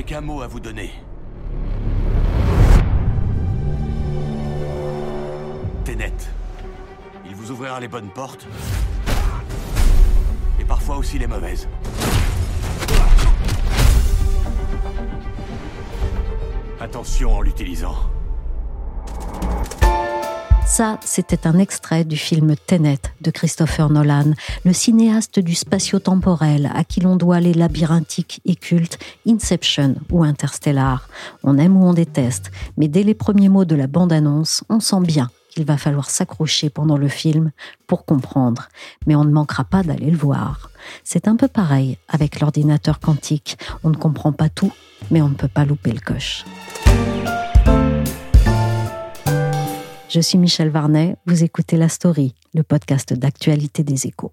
Je n'ai qu'un mot à vous donner. Ténet. Il vous ouvrira les bonnes portes. Et parfois aussi les mauvaises. Attention en l'utilisant. Ça, c'était un extrait du film Tenet de Christopher Nolan, le cinéaste du spatio-temporel à qui l'on doit les labyrinthiques et cultes Inception ou Interstellar. On aime ou on déteste, mais dès les premiers mots de la bande-annonce, on sent bien qu'il va falloir s'accrocher pendant le film pour comprendre, mais on ne manquera pas d'aller le voir. C'est un peu pareil avec l'ordinateur quantique, on ne comprend pas tout, mais on ne peut pas louper le coche. Je suis Michel Varnet, vous écoutez La Story, le podcast d'actualité des échos.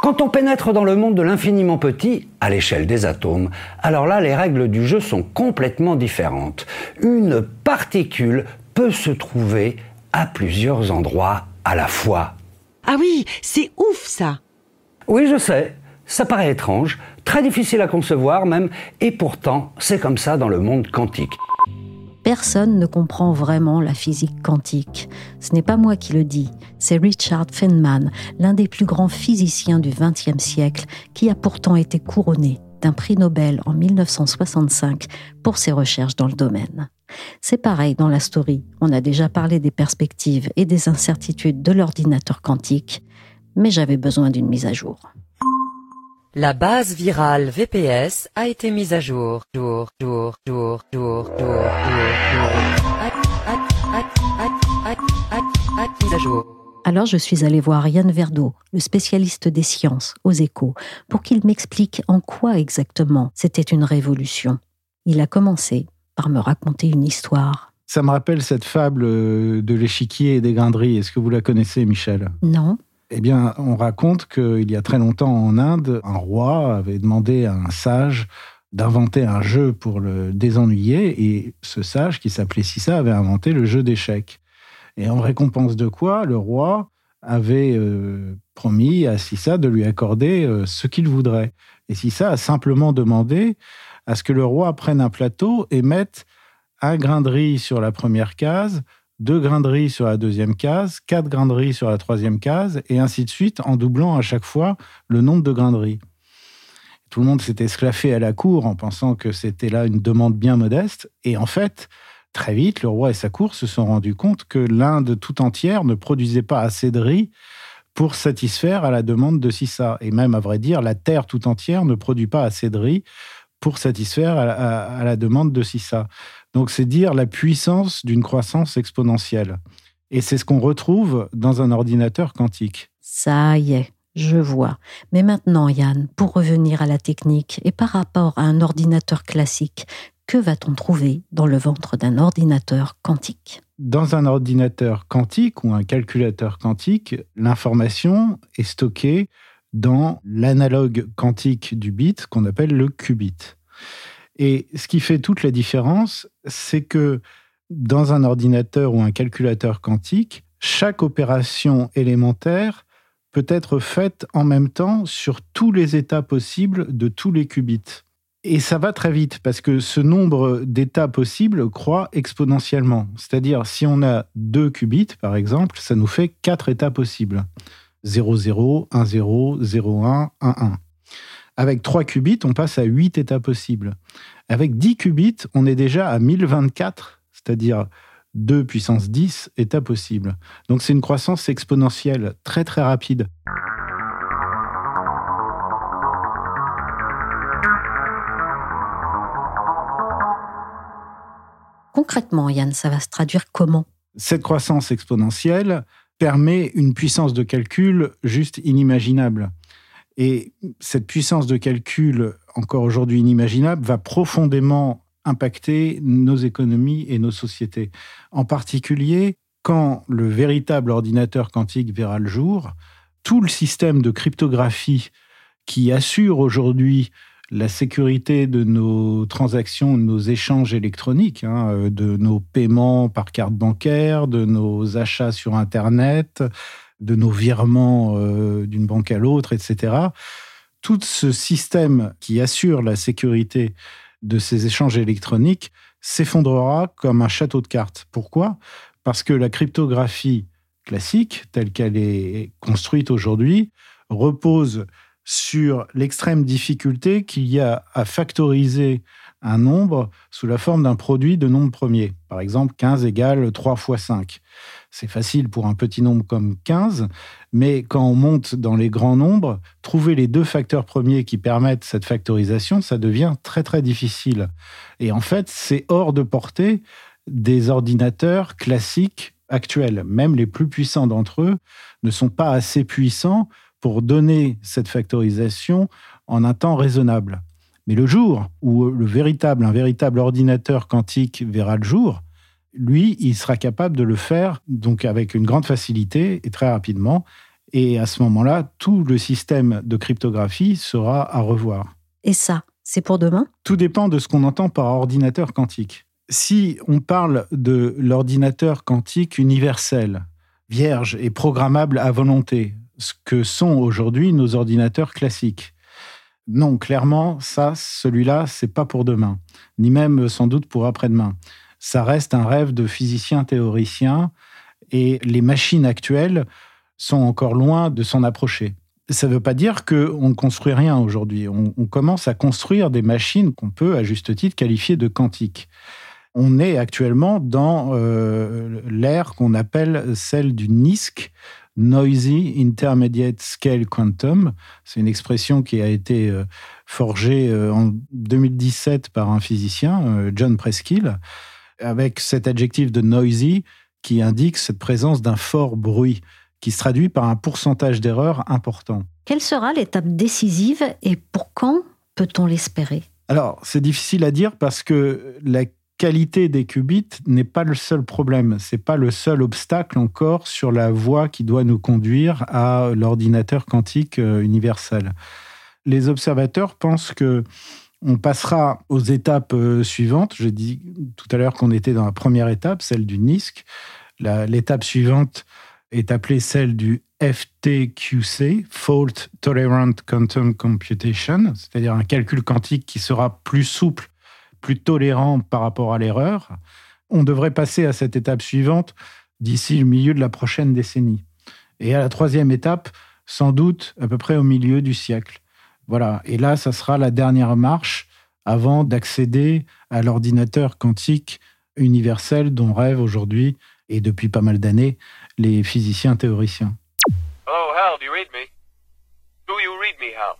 Quand on pénètre dans le monde de l'infiniment petit, à l'échelle des atomes, alors là, les règles du jeu sont complètement différentes. Une particule peut se trouver à plusieurs endroits à la fois. Ah oui, c'est ouf ça Oui, je sais, ça paraît étrange, très difficile à concevoir même, et pourtant, c'est comme ça dans le monde quantique. Personne ne comprend vraiment la physique quantique. Ce n'est pas moi qui le dis, c'est Richard Feynman, l'un des plus grands physiciens du XXe siècle, qui a pourtant été couronné d'un prix Nobel en 1965 pour ses recherches dans le domaine. C'est pareil dans la story, on a déjà parlé des perspectives et des incertitudes de l'ordinateur quantique, mais j'avais besoin d'une mise à jour. La base virale VPS a été mise à jour. Jour, jour, jour, jour, jour, jour, Mise à jour. Alors je suis allée voir Yann Verdeau, le spécialiste des sciences, aux échos, pour qu'il m'explique en quoi exactement c'était une révolution. Il a commencé par me raconter une histoire. Ça me rappelle cette fable de l'échiquier et des grinderies. Est-ce que vous la connaissez, Michel? Non. Eh bien, on raconte qu'il y a très longtemps en Inde, un roi avait demandé à un sage d'inventer un jeu pour le désennuyer, et ce sage, qui s'appelait Sissa, avait inventé le jeu d'échecs. Et en récompense de quoi, le roi avait euh, promis à Sissa de lui accorder euh, ce qu'il voudrait. Et Sissa a simplement demandé à ce que le roi prenne un plateau et mette un grain de riz sur la première case, deux grains de riz sur la deuxième case, quatre grains de riz sur la troisième case, et ainsi de suite, en doublant à chaque fois le nombre de grains de riz. Tout le monde s'était esclaffé à la cour en pensant que c'était là une demande bien modeste, et en fait, très vite, le roi et sa cour se sont rendus compte que l'Inde tout entière ne produisait pas assez de riz pour satisfaire à la demande de Sissa. Et même, à vrai dire, la terre tout entière ne produit pas assez de riz pour satisfaire à, à la demande de Sissa. Donc c'est dire la puissance d'une croissance exponentielle. Et c'est ce qu'on retrouve dans un ordinateur quantique. Ça y est, je vois. Mais maintenant, Yann, pour revenir à la technique et par rapport à un ordinateur classique, que va-t-on trouver dans le ventre d'un ordinateur quantique? Dans un ordinateur quantique ou un calculateur quantique, l'information est stockée dans l'analogue quantique du bit qu'on appelle le qubit. Et ce qui fait toute la différence, c'est que dans un ordinateur ou un calculateur quantique, chaque opération élémentaire peut être faite en même temps sur tous les états possibles de tous les qubits. Et ça va très vite parce que ce nombre d'états possibles croît exponentiellement. C'est-à-dire, si on a deux qubits, par exemple, ça nous fait quatre états possibles. 0, 0, 1, 0, 0, 1, 1, 1. Avec 3 qubits, on passe à 8 états possibles. Avec 10 qubits, on est déjà à 1024, c'est-à-dire 2 puissance 10 états possibles. Donc c'est une croissance exponentielle très très rapide. Concrètement, Yann, ça va se traduire comment? Cette croissance exponentielle permet une puissance de calcul juste inimaginable. Et cette puissance de calcul, encore aujourd'hui inimaginable, va profondément impacter nos économies et nos sociétés. En particulier, quand le véritable ordinateur quantique verra le jour, tout le système de cryptographie qui assure aujourd'hui la sécurité de nos transactions, de nos échanges électroniques, hein, euh, de nos paiements par carte bancaire, de nos achats sur Internet, de nos virements euh, d'une banque à l'autre, etc. Tout ce système qui assure la sécurité de ces échanges électroniques s'effondrera comme un château de cartes. Pourquoi? Parce que la cryptographie classique, telle qu'elle est construite aujourd'hui, repose sur l'extrême difficulté qu'il y a à factoriser un nombre sous la forme d'un produit de nombre premier. Par exemple, 15 égale 3 fois 5. C'est facile pour un petit nombre comme 15, mais quand on monte dans les grands nombres, trouver les deux facteurs premiers qui permettent cette factorisation, ça devient très très difficile. Et en fait, c'est hors de portée des ordinateurs classiques actuels. Même les plus puissants d'entre eux ne sont pas assez puissants pour donner cette factorisation en un temps raisonnable. Mais le jour où le véritable, un véritable ordinateur quantique verra le jour, lui, il sera capable de le faire donc avec une grande facilité et très rapidement. Et à ce moment-là, tout le système de cryptographie sera à revoir. Et ça, c'est pour demain? Tout dépend de ce qu'on entend par ordinateur quantique. Si on parle de l'ordinateur quantique universel, vierge et programmable à volonté, ce que sont aujourd'hui nos ordinateurs classiques. Non, clairement, ça, celui-là, c'est pas pour demain, ni même sans doute pour après-demain. Ça reste un rêve de physicien théoricien et les machines actuelles sont encore loin de s'en approcher. Ça ne veut pas dire qu'on ne construit rien aujourd'hui. On, on, commence à construire des machines qu'on peut, à juste titre, qualifier de quantiques. On est actuellement dans euh, l'ère qu'on appelle celle du NISC, Noisy Intermediate Scale Quantum. C'est une expression qui a été euh, forgée euh, en 2017 par un physicien, euh, John Preskill, avec cet adjectif de noisy qui indique cette présence d'un fort bruit qui se traduit par un pourcentage d'erreur important. Quelle sera l'étape décisive et pour quand peut-on l'espérer? Alors, c'est difficile à dire parce que la qualité des qubits n'est pas le seul problème. C'est pas le seul obstacle encore sur la voie qui doit nous conduire à l'ordinateur quantique euh, universel. Les observateurs pensent que on passera aux étapes euh, suivantes. J'ai dit tout à l'heure qu'on était dans la première étape, celle du NISC. L'étape suivante est appelée celle du FTQC, Fault Tolerant Quantum Computation, c'est-à-dire un calcul quantique qui sera plus souple plus tolérant par rapport à l'erreur. On devrait passer à cette étape suivante d'ici le milieu de la prochaine décennie. Et à la troisième étape, sans doute à peu près au milieu du siècle. Voilà. Et là, ça sera la dernière marche avant d'accéder à l'ordinateur quantique universel dont rêvent aujourd'hui, et depuis pas mal d'années, les physiciens théoriciens. Oh, Hal, do you read me? Do you read me, Hal?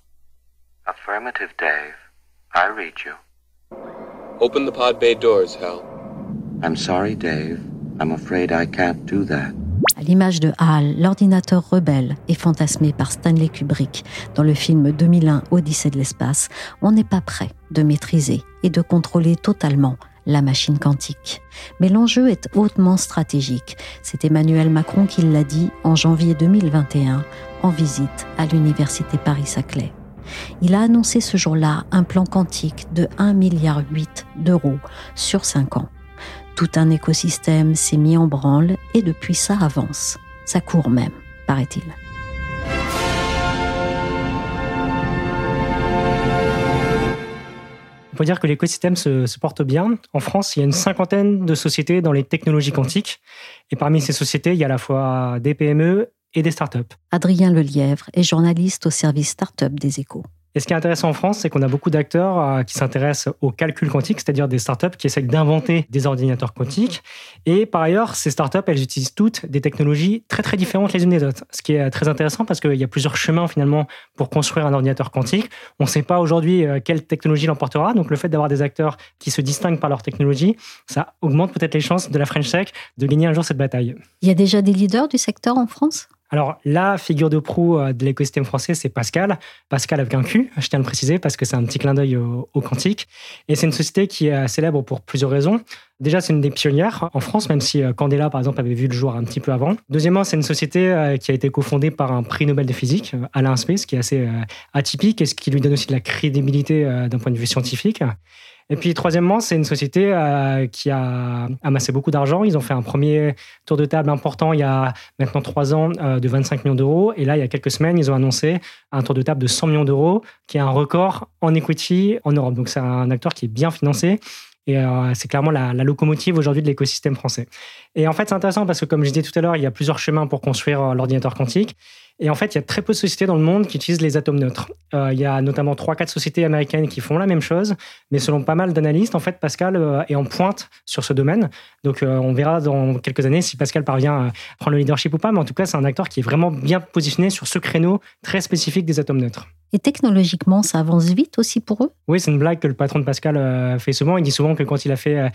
Affirmative, Dave. I read you. Open the pod bay doors, Hal. I'm sorry, Dave. I'm afraid I can't do that. À l'image de HAL, l'ordinateur rebelle est fantasmé par Stanley Kubrick dans le film 2001 Odyssée de l'espace, on n'est pas prêt de maîtriser et de contrôler totalement la machine quantique. Mais l'enjeu est hautement stratégique. C'est Emmanuel Macron qui l'a dit en janvier 2021 en visite à l'université Paris-Saclay. Il a annoncé ce jour-là un plan quantique de 1,8 milliard d'euros sur 5 ans. Tout un écosystème s'est mis en branle et depuis ça avance. Ça court même, paraît-il. On peut dire que l'écosystème se, se, porte bien. En France, il y a une cinquantaine de sociétés dans les technologies quantiques. Et parmi ces sociétés, il y a à la fois des PME et des startups. Adrien Lelièvre est journaliste au service startup des échos. Et ce qui est intéressant en France, c'est qu'on a beaucoup d'acteurs euh, qui s'intéressent au calcul quantique, c'est-à-dire des startups qui essaient d'inventer des ordinateurs quantiques. Et par ailleurs, ces startups, elles utilisent toutes des technologies très très différentes les unes des autres. Ce qui est très intéressant parce qu'il y a plusieurs chemins finalement pour construire un ordinateur quantique. On ne sait pas aujourd'hui euh, quelle technologie l'emportera. Donc le fait d'avoir des acteurs qui se distinguent par leur technologie, ça augmente peut-être les chances de la French Tech de gagner un jour cette bataille. Il y a déjà des leaders du secteur en France? Alors, la figure de proue euh, de l'écosystème français, c'est Pascal. Pascal avec un Q, je tiens à le préciser, parce que c'est un petit clin d'œil au, quantique. Et c'est une société qui est célèbre pour plusieurs raisons. Déjà, c'est une des pionnières en France, même si euh, Candela, par exemple, avait vu le jour un petit peu avant. Deuxièmement, c'est une société euh, qui a été cofondée par un prix Nobel de physique, Alain Space, qui est assez atypique et ce qui lui donne aussi de la crédibilité d'un point de vue scientifique. Et puis, troisièmement, c'est une société euh, qui a amassé beaucoup d'argent. Ils ont fait un premier tour de table important il y a maintenant trois ans euh, de 25 millions d'euros. Et là, il y a quelques semaines, ils ont annoncé un tour de table de 100 millions d'euros, qui est un record en equity en Europe. Donc, c'est un acteur qui est bien financé. Et euh, c'est clairement la, la locomotive aujourd'hui de l'écosystème français. Et en fait, c'est intéressant parce que, comme je disais tout à l'heure, il y a plusieurs chemins pour construire l'ordinateur quantique. Et en fait, il y a très peu de sociétés dans le monde qui utilisent les atomes neutres. Euh, il y a notamment 3-4 sociétés américaines qui font la même chose, mais selon pas mal d'analystes, en fait, Pascal euh, est en pointe sur ce domaine. Donc, euh, on verra dans quelques années si Pascal parvient à prendre le leadership ou pas, mais en tout cas, c'est un acteur qui est vraiment bien positionné sur ce créneau très spécifique des atomes neutres. Et technologiquement, ça avance vite aussi pour eux? Oui, c'est une blague que le patron de Pascal fait souvent. Il dit souvent que quand il a fait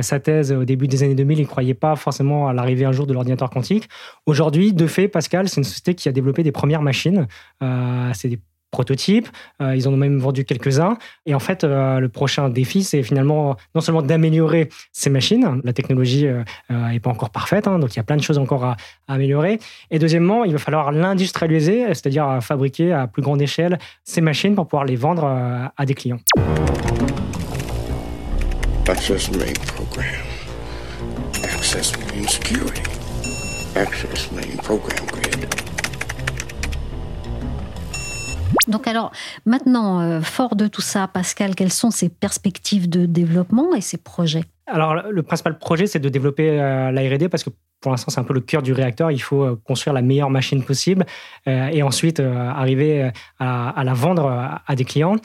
sa thèse au début des années 2000, il ne croyait pas forcément à l'arrivée un jour de l'ordinateur quantique. Aujourd'hui, de fait, Pascal, c'est une société qui a développé des premières machines. Euh, c'est des prototypes. Euh, ils en ont même vendu quelques-uns. Et en fait, euh, le prochain défi, c'est finalement non seulement d'améliorer ces machines. La technologie n'est pas encore parfaite, hein, donc il y a plein de choses encore à, améliorer. Et deuxièmement, il va falloir l'industrialiser, c'est-à-dire fabriquer à plus grande échelle ces machines pour pouvoir les vendre à des clients. Access main program. Access main security. Access main program grid. Donc alors, maintenant, euh, fort de tout ça, Pascal, quelles sont ses perspectives de développement et ses projets? Alors, le principal projet, c'est de développer euh, la R&D parce que pour l'instant, c'est un peu le cœur du réacteur. Il faut euh, construire la meilleure machine possible et ensuite arriver à, la vendre à des clients.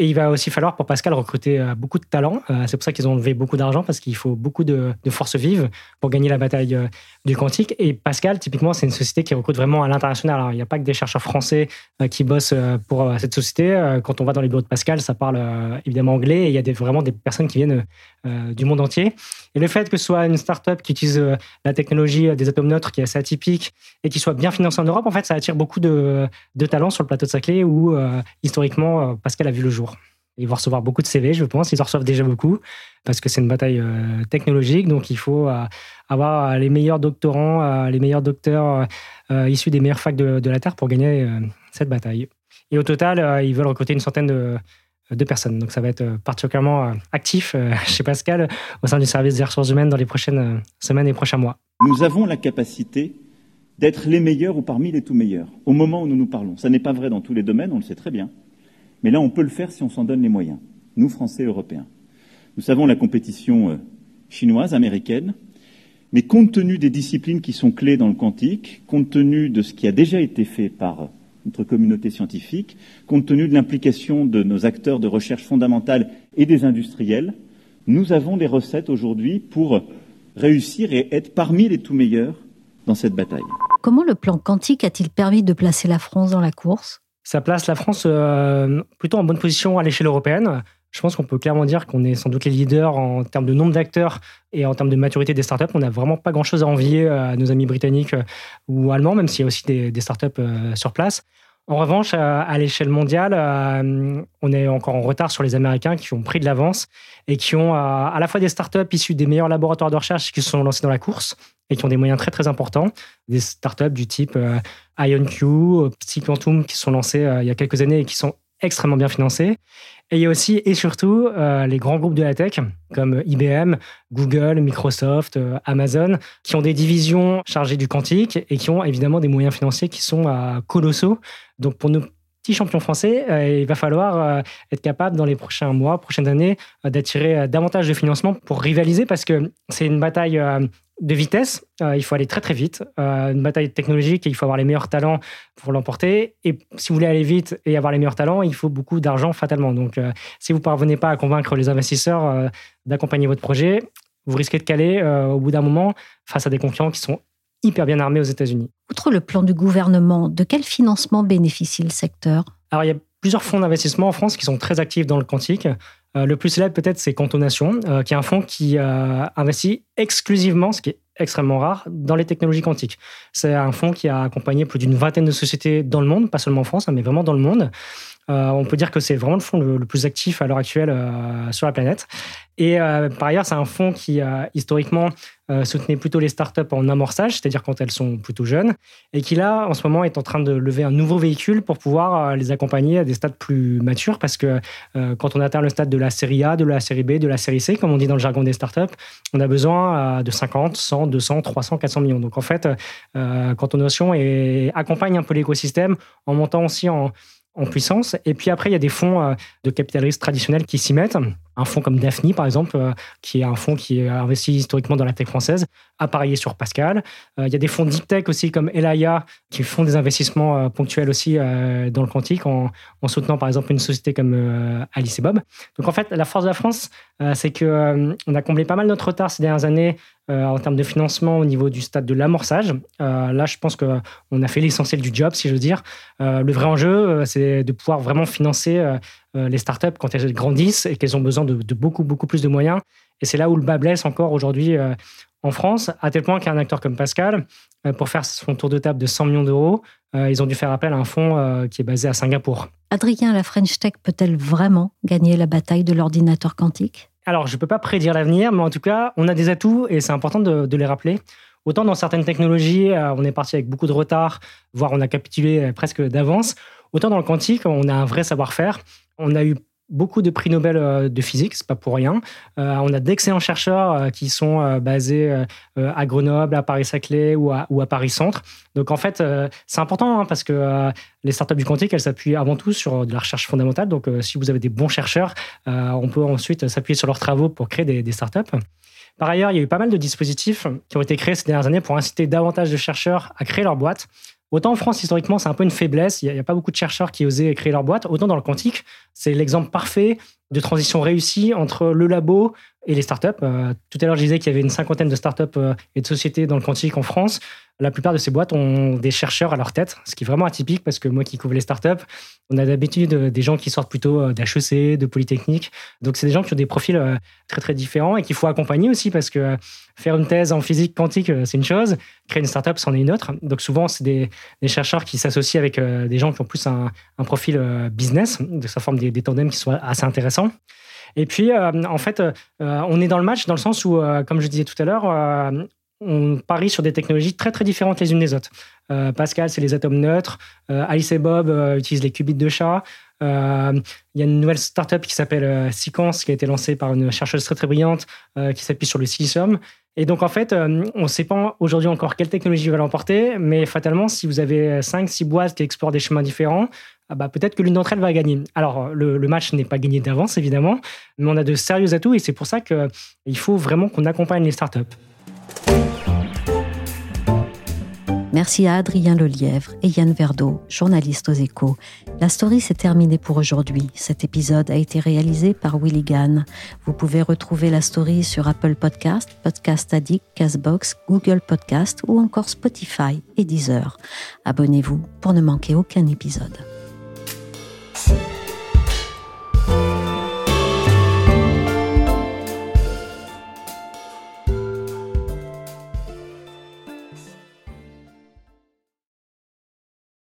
Et il va aussi falloir pour Pascal recruter euh, beaucoup de talents. Euh, c'est pour ça qu'ils ont levé beaucoup d'argent parce qu'il faut beaucoup de, forces vives pour gagner la bataille euh, du quantique. Et Pascal, typiquement, c'est une société qui recrute vraiment à l'international. Il n'y a pas que des chercheurs français qui bossent pour cette société. Quand on va dans les bureaux de Pascal, ça parle évidemment anglais et il y a vraiment des personnes qui viennent du monde entier. Et le fait que ce soit une start-up qui utilise la technologie des atomes neutres qui est assez atypique et qui soit bien financée en Europe, en fait, ça attire beaucoup de, de talents sur le plateau de Saclay où historiquement Pascal a vu le jour. Ils vont recevoir beaucoup de CV, je pense. Ils en reçoivent déjà beaucoup parce que c'est une bataille euh, technologique. Donc, il faut euh, avoir les meilleurs doctorants, euh, les meilleurs docteurs issus des meilleures facs de, la Terre pour gagner cette bataille. Et au total, ils veulent recruter une centaine de, personnes. Donc, ça va être particulièrement actif chez Pascal au sein du service des ressources humaines dans les prochaines semaines et prochains mois. Nous avons la capacité d'être les meilleurs ou parmi les tout meilleurs au moment où nous nous parlons. Ça n'est pas vrai dans tous les domaines, on le sait très bien. Mais là, on peut le faire si on s'en donne les moyens, nous, Français et Européens. Nous savons la compétition euh, chinoise, américaine, mais compte tenu des disciplines qui sont clés dans le quantique, compte tenu de ce qui a déjà été fait par euh, notre communauté scientifique, compte tenu de l'implication de nos acteurs de recherche fondamentale et des industriels, nous avons des recettes aujourd'hui pour réussir et être parmi les tout meilleurs dans cette bataille. Comment le plan quantique a-t-il permis de placer la France dans la course? Ça place la France euh, plutôt en bonne position à l'échelle européenne. Je pense qu'on peut clairement dire qu'on est sans doute les leaders en termes de nombre d'acteurs et en termes de maturité des startups. On n'a vraiment pas grand-chose à envier à nos amis britanniques euh, ou allemands, même s'il y a aussi des, startups euh, sur place. En revanche, à, l'échelle mondiale, on est encore en retard sur les Américains qui ont pris de l'avance et qui ont à la fois des startups issues des meilleurs laboratoires de recherche qui se sont lancés dans la course et qui ont des moyens très très importants, des startups du type IonQ, Psyquantum qui sont lancés euh, il y a quelques années et qui sont extrêmement bien financés. Et il y a aussi et surtout euh, les grands groupes de la tech comme IBM, Google, Microsoft, euh, Amazon, qui ont des divisions chargées du quantique et qui ont évidemment des moyens financiers qui sont colossaux. Donc pour nos petits champions français, il va falloir être capable dans les prochains mois, prochaines années, d'attirer davantage de financement pour rivaliser parce que c'est une bataille de vitesse. Euh, il faut aller très très vite. Euh, une bataille technologique et il faut avoir les meilleurs talents pour l'emporter. Et si vous voulez aller vite et avoir les meilleurs talents, il faut beaucoup d'argent fatalement. Donc, euh, si vous ne parvenez pas à convaincre les investisseurs d'accompagner votre projet, vous risquez de caler au bout d'un moment face à des concurrents qui sont hyper bien armés aux États-Unis. Outre le plan du gouvernement, de quel financement bénéficie le secteur? Alors, il y a plusieurs fonds d'investissement en France qui sont très actifs dans le quantique. Euh, le plus célèbre peut-être, c'est Cantonation, euh, qui est un fonds qui euh, investit exclusivement, ce qui est extrêmement rare, dans les technologies quantiques. C'est un fonds qui a accompagné plus d'une vingtaine de sociétés dans le monde, pas seulement en France, hein, mais vraiment dans le monde. On peut dire que c'est vraiment le fonds le, plus actif à l'heure actuelle sur la planète. Et euh, par ailleurs, c'est un fonds qui, euh, historiquement, euh, soutenait plutôt les startups en amorçage, c'est-à-dire quand elles sont plutôt jeunes, et qui, là, en ce moment, est en train de lever un nouveau véhicule pour pouvoir les accompagner à des stades plus matures, parce que quand on atteint le stade de la série A, de la série B, de la série C, comme on dit dans le jargon des startups, on a besoin de 50, 100, 200, 300, 400 millions. Donc, en fait, quand on notion et accompagne un peu l'écosystème en montant aussi en en puissance. Et puis après, il y a des fonds euh, de capital risque traditionnels qui s'y mettent. Un fonds comme Daphne, par exemple, euh, qui est un fonds qui est investi historiquement dans la tech française, a parié sur Pascal. Euh, il y a des fonds deep tech aussi comme Elaya, qui font des investissements ponctuels aussi dans le quantique, en, soutenant par exemple une société comme Alice et Bob. Donc en fait, la force de la France, c'est qu'on on a comblé pas mal notre retard ces dernières années en termes de financement au niveau du stade de l'amorçage. là, je pense qu'on a fait l'essentiel du job, si je veux dire. le vrai enjeu, c'est de pouvoir vraiment financer euh, euh, les startups quand elles grandissent et qu'elles ont besoin de, beaucoup, beaucoup plus de moyens. Et c'est là où le bas blesse encore aujourd'hui euh, en France, à tel point qu'un acteur comme Pascal, pour faire son tour de table de 100 millions d'euros, ils ont dû faire appel à un fonds qui est basé à Singapour. Adrien, la French Tech peut-elle vraiment gagner la bataille de l'ordinateur quantique? Alors, je ne peux pas prédire l'avenir, mais en tout cas, on a des atouts et c'est important de, les rappeler. Autant dans certaines technologies, on est parti avec beaucoup de retard, voire on a capitulé presque d'avance. Autant dans le quantique, on a un vrai savoir-faire. On a eu beaucoup de prix Nobel euh, de physique, c'est pas pour rien. Euh, on a d'excellents chercheurs euh, qui sont basés à Grenoble, à Paris-Saclay ou à, Paris-Centre. Donc en fait, c'est important hein, parce que les startups du quantique, elles s'appuient avant tout sur de la recherche fondamentale. Donc si vous avez des bons chercheurs, on peut ensuite s'appuyer sur leurs travaux pour créer des, des startups. Par ailleurs, il y a eu pas mal de dispositifs qui ont été créés ces dernières années pour inciter davantage de chercheurs à créer leur boîte. Autant en France, historiquement, c'est un peu une faiblesse. Il n'y a, pas beaucoup de chercheurs qui osaient créer leur boîte. Autant dans le quantique, c'est l'exemple parfait de transition réussie entre le labo et les startups. Euh, tout à l'heure, je disais qu'il y avait une cinquantaine de startups euh, et de sociétés dans le quantique en France. La plupart de ces boîtes ont des chercheurs à leur tête, ce qui est vraiment atypique parce que moi qui couvre les startups, on a d'habitude des gens qui sortent plutôt euh, d'HEC, de Polytechnique. Donc, c'est des gens qui ont des profils très, très différents et qu'il faut accompagner aussi parce que faire une thèse en physique quantique, c'est une chose, créer une startup, c'en est une autre. Donc, souvent, c'est des, chercheurs qui s'associent avec des gens qui ont plus un, profil business, de sa forme des, des tandems qui sont assez intéressants. Et puis, euh, en fait, euh, on est dans le match dans le sens où, euh, comme je disais tout à l'heure, on parie sur des technologies très très différentes les unes des autres. Pascal, c'est les atomes neutres. Alice et Bob utilisent les qubits de chat. Il y a une nouvelle startup qui s'appelle Sequence, qui a été lancée par une chercheuse très très brillante, qui s'appuie sur le silicium. Et donc, en fait, on ne sait pas aujourd'hui encore quelle technologie va l'emporter, mais fatalement, si vous avez 5-6 boîtes qui explorent des chemins différents, ah bah, peut-être que l'une d'entre elles va gagner. Alors, le, match n'est pas gagné d'avance, évidemment, mais on a de sérieux atouts et c'est pour ça qu'il faut vraiment qu'on accompagne les startups. Merci à Adrien Lelièvre et Yann Verdeau, journalistes aux échos. La story s'est terminée pour aujourd'hui. Cet épisode a été réalisé par Willy Gann. Vous pouvez retrouver la story sur Apple Podcast, Podcast Addict, Castbox, Google Podcast ou encore Spotify et Deezer. Abonnez-vous pour ne manquer aucun épisode.